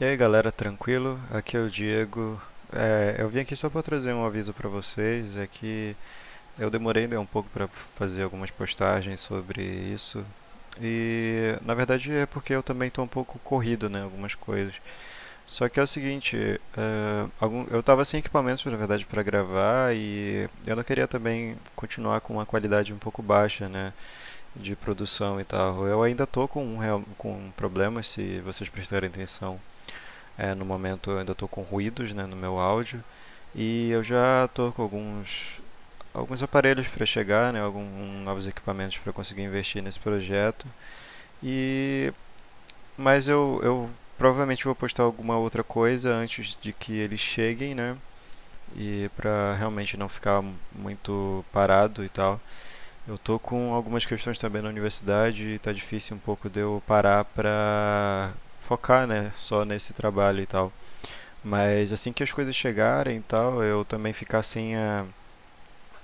E aí galera, tranquilo? Aqui é o Diego. É, eu vim aqui só para trazer um aviso para vocês. É que eu demorei um pouco para fazer algumas postagens sobre isso. E na verdade é porque eu também estou um pouco corrido, né? Algumas coisas. Só que é o seguinte, é, algum- eu estava sem equipamentos na verdade para gravar e eu não queria também continuar com uma qualidade um pouco baixa, né? De produção e tal. Eu ainda estou com, um com problemas, se vocês prestarem atenção. É, no momento eu ainda estou com ruídos, né, no meu áudio e eu já estou com alguns alguns aparelhos para chegar, né, alguns novos equipamentos para conseguir investir nesse projeto. E mas eu, eu provavelmente vou postar alguma outra coisa antes de que eles cheguem, né? E para realmente não ficar muito parado e tal. Eu tô com algumas questões também na universidade e tá difícil um pouco de eu parar pra focar, né, só nesse trabalho e tal. Mas assim que as coisas chegarem e tal, eu também ficar sem a,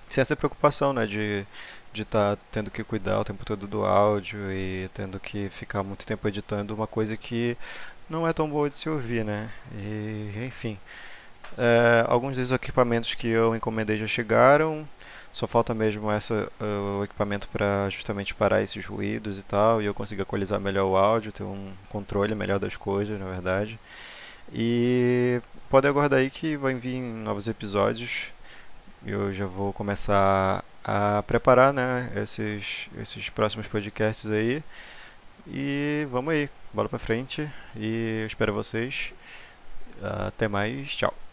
sem essa preocupação, né, de de estar tendo que cuidar o tempo todo do áudio e tendo que ficar muito tempo editando uma coisa que não é tão boa de se ouvir, né? E enfim, é, alguns dos equipamentos que eu encomendei já chegaram. Só falta mesmo essa, uh, o equipamento para justamente parar esses ruídos e tal, e eu consigo equalizar melhor o áudio, ter um controle melhor das coisas, na verdade. E pode aguardar aí que vai vir novos episódios. Eu já vou começar a preparar, né, esses, esses próximos podcasts aí. E vamos aí, bola pra frente. E eu espero vocês. Até mais, tchau.